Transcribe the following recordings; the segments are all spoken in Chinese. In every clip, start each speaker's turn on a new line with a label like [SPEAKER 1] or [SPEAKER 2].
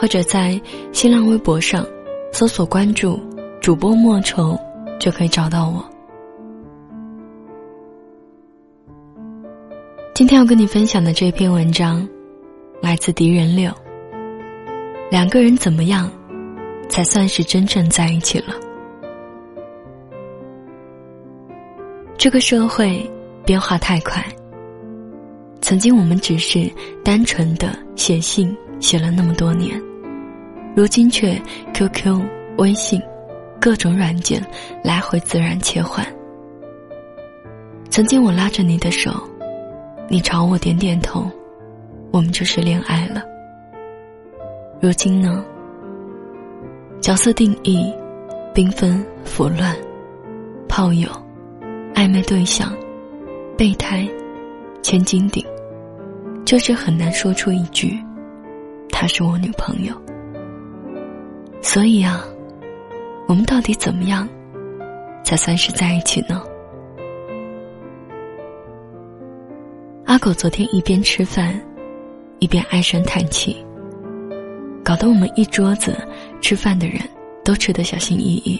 [SPEAKER 1] 或者在新浪微博上搜索关注主播莫愁，就可以找到我。今天要跟你分享的这篇文章，来自敌人六。两个人怎么样，才算是真正在一起了？这个社会变化太快，曾经我们只是单纯的写信，写了那么多年。如今却 QQ、微信，各种软件来回自然切换。曾经我拉着你的手，你朝我点点头，我们就是恋爱了。如今呢？角色定义，缤纷腐乱，炮友，暧昧对象，备胎，千金顶，就是很难说出一句，她是我女朋友。所以啊，我们到底怎么样，才算是在一起呢？阿狗昨天一边吃饭，一边唉声叹气，搞得我们一桌子吃饭的人都吃得小心翼翼。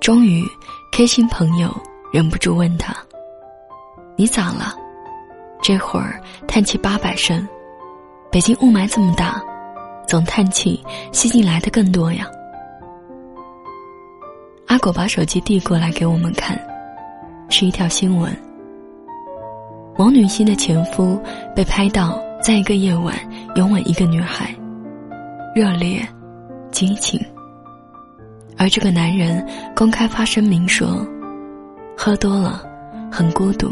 [SPEAKER 1] 终于，K 心朋友忍不住问他：“你咋了？这会儿叹气八百声，北京雾霾这么大。”总叹气，吸进来的更多呀。阿狗把手机递过来给我们看，是一条新闻：某女星的前夫被拍到在一个夜晚拥吻一个女孩，热烈、激情。而这个男人公开发声明说，喝多了，很孤独，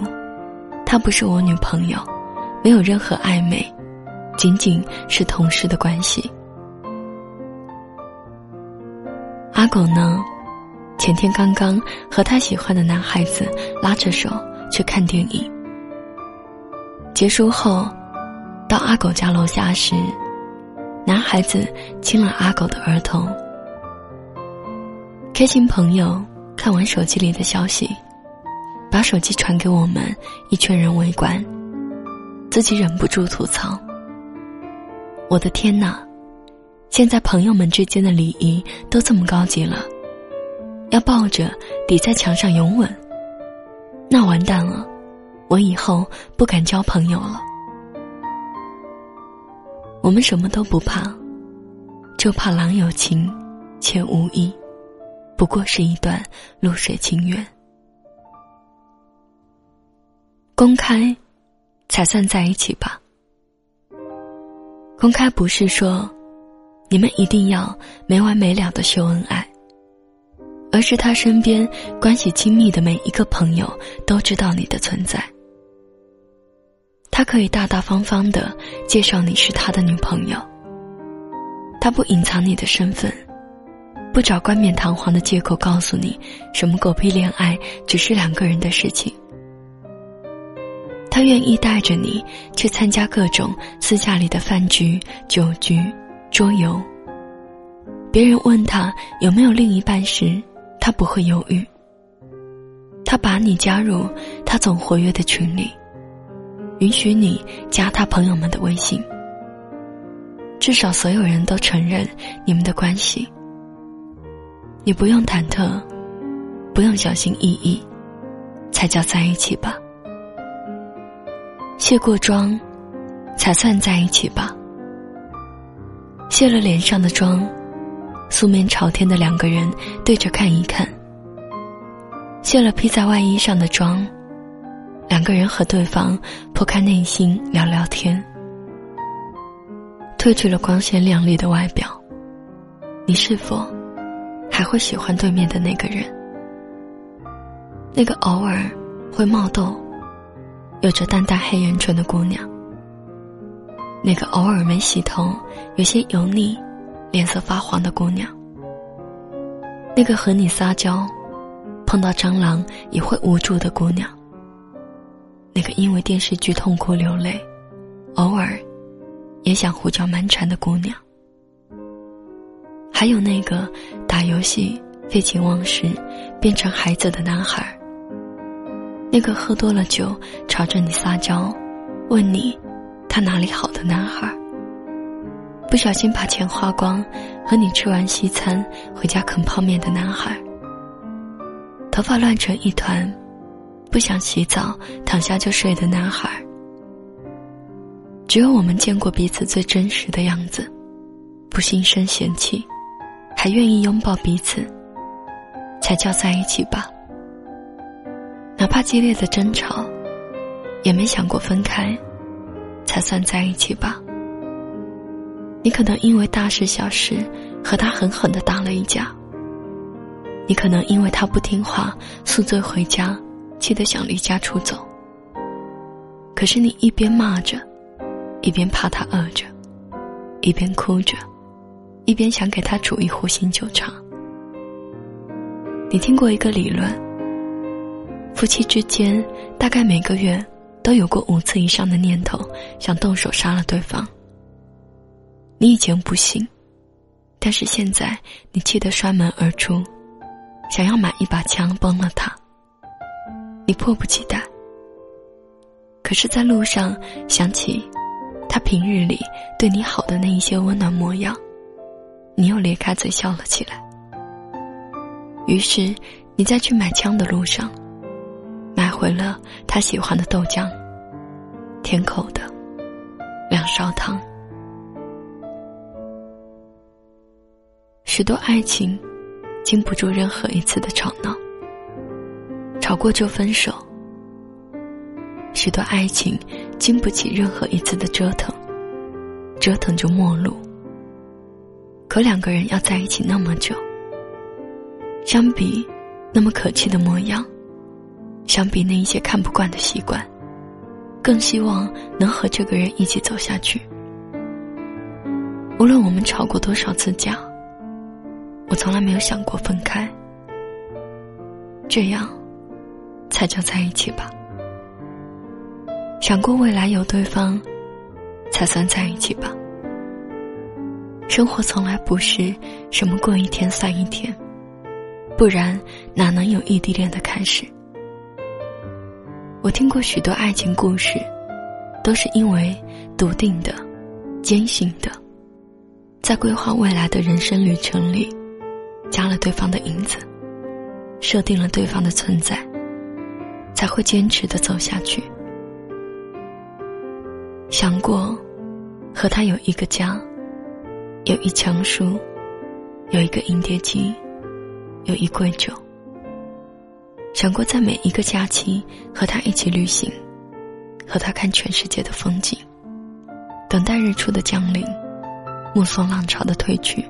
[SPEAKER 1] 她不是我女朋友，没有任何暧昧。仅仅是同事的关系。阿狗呢？前天刚刚和他喜欢的男孩子拉着手去看电影。结束后，到阿狗家楼下时，男孩子亲了阿狗的额头。开心朋友看完手机里的消息，把手机传给我们一群人围观，自己忍不住吐槽。我的天哪！现在朋友们之间的礼仪都这么高级了，要抱着抵在墙上拥吻，那完蛋了，我以后不敢交朋友了。我们什么都不怕，就怕郎有情，且无意，不过是一段露水情缘。公开，才算在一起吧。公开不是说，你们一定要没完没了的秀恩爱，而是他身边关系亲密的每一个朋友都知道你的存在。他可以大大方方的介绍你是他的女朋友，他不隐藏你的身份，不找冠冕堂皇的借口告诉你什么狗屁恋爱只是两个人的事情。他愿意带着你去参加各种私下里的饭局、酒局、桌游。别人问他有没有另一半时，他不会犹豫。他把你加入他总活跃的群里，允许你加他朋友们的微信。至少所有人都承认你们的关系。你不用忐忑，不用小心翼翼，才叫在一起吧。卸过妆，才算在一起吧。卸了脸上的妆，素面朝天的两个人对着看一看。卸了披在外衣上的妆，两个人和对方剖开内心聊聊天。褪去了光鲜亮丽的外表，你是否还会喜欢对面的那个人？那个偶尔会冒痘。有着淡淡黑眼圈的姑娘，那个偶尔没洗头、有些油腻脸色发黄的姑娘，那个和你撒娇，碰到蟑螂也会无助的姑娘，那个因为电视剧痛哭流泪，偶尔也想胡搅蛮缠的姑娘，还有那个打游戏废寝忘食变成孩子的男孩，那个喝多了酒朝着你撒娇，问你他哪里好的男孩。不小心把钱花光，和你吃完西餐回家啃泡面的男孩，头发乱成一团，不想洗澡躺下就睡的男孩。只有我们见过彼此最真实的样子，不心生嫌弃，还愿意拥抱彼此，才叫在一起吧。哪怕激烈的争吵，也没想过分开，才算在一起吧。你可能因为大事小事和他狠狠的打了一架。你可能因为他不听话宿醉回家，气得想离家出走。可是你一边骂着，一边怕他饿着，一边哭着，一边想给他煮一壶醒酒茶。你听过一个理论：夫妻之间大概每个月都有过五次以上的念头，想动手杀了对方。你以前不信，但是现在你气得摔门而出，想要买一把枪崩了他。你迫不及待，可是，在路上想起他平日里对你好的那一些温暖模样，你又咧开嘴笑了起来。于是，你在去买枪的路上，回了他喜欢的豆浆，甜口的，两勺糖。许多爱情，经不住任何一次的吵闹，吵过就分手。许多爱情，经不起任何一次的折腾，折腾就陌路。可两个人要在一起那么久，相比那么可气的模样，相比那一些看不惯的习惯，更希望能和这个人一起走下去。无论我们吵过多少次架。我从来没有想过分开，这样才叫在一起吧。想过未来有对方，才算在一起吧。生活从来不是什么过一天算一天，不然哪能有异地恋的开始？我听过许多爱情故事，都是因为笃定的、坚信的，在规划未来的人生旅程里。加了对方的影子，设定了对方的存在，才会坚持的走下去。想过和他有一个家，有一墙书，有一个银碟机，有一柜酒。想过在每一个假期和他一起旅行，和他看全世界的风景，等待日出的降临，目送浪潮的退去。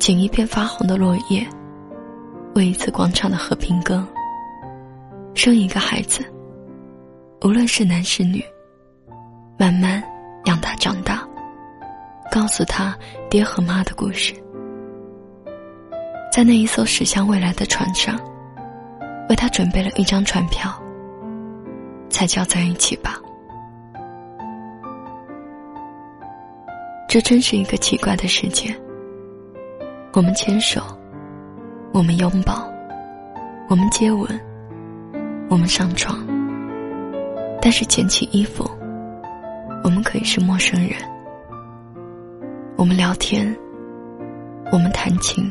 [SPEAKER 1] 捡一片发红的落叶，为一次广场的和平歌。生一个孩子，无论是男是女，慢慢养他长大，告诉他爹和妈的故事。在那一艘驶向未来的船上，为他准备了一张船票，才叫在一起吧。这真是一个奇怪的世界。我们牵手，我们拥抱，我们接吻，我们上床。但是捡起衣服，我们可以是陌生人。我们聊天，我们弹琴，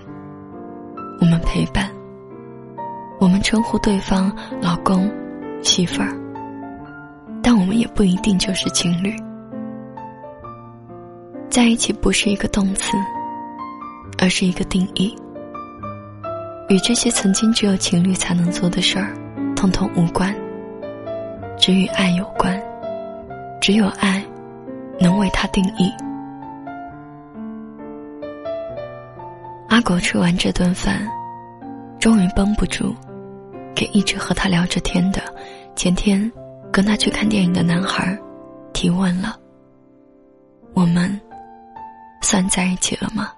[SPEAKER 1] 我们陪伴，我们称呼对方老公、媳妇儿。但我们也不一定就是情侣。在一起不是一个动词。而是一个定义，与这些曾经只有情侣才能做的事儿，通通无关。只与爱有关，只有爱，能为他定义。阿狗吃完这顿饭，终于绷不住，给一直和他聊着天的前天跟他去看电影的男孩提问了：我们。算在一起了吗？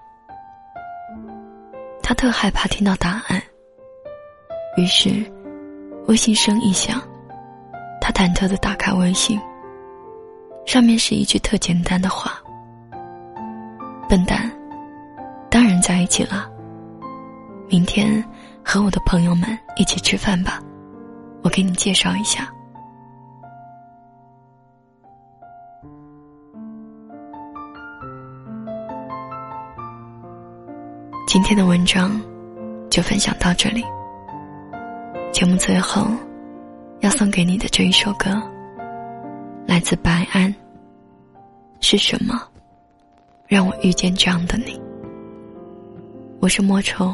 [SPEAKER 1] 他特害怕听到答案，于是微信声一响，他忐忑的打开微信，上面是一句特简单的话：“笨蛋，当然在一起了。明天和我的朋友们一起吃饭吧，我给你介绍一下。”今天的文章就分享到这里。节目最后要送给你的这一首歌，来自白安。是什么让我遇见这样的你？我是莫愁。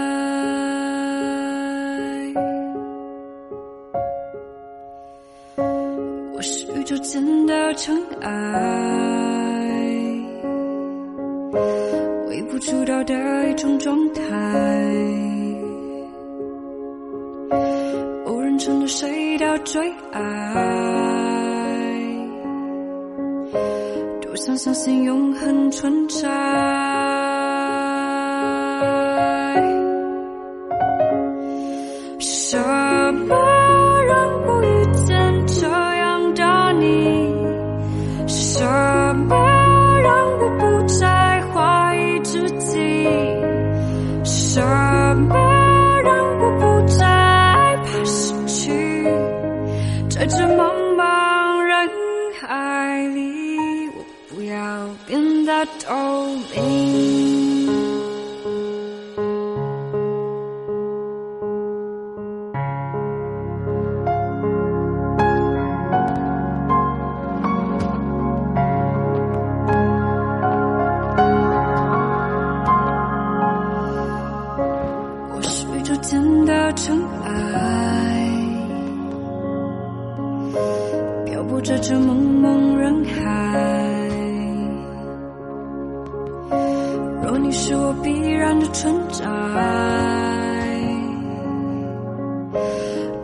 [SPEAKER 2] 是宇宙间的尘埃，微不足道的一种状态，无人承诺谁的最爱，多想相信永恒存在。你是什么让我不再怀疑自己？是什么让我不再害怕失去？在这茫茫人海里我不要变得透明。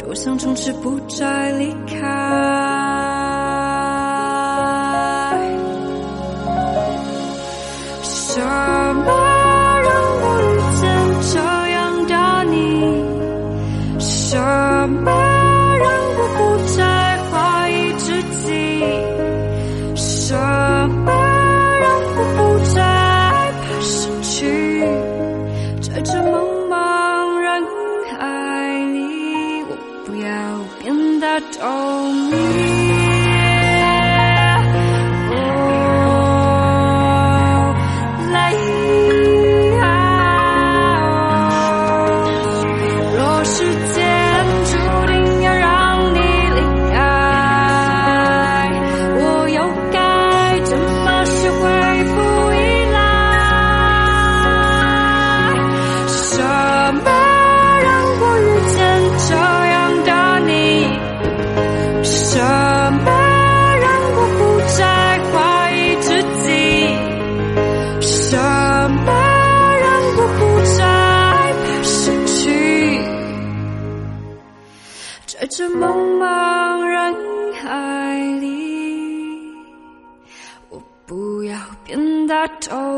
[SPEAKER 2] 我想从此不再离开。Oh. all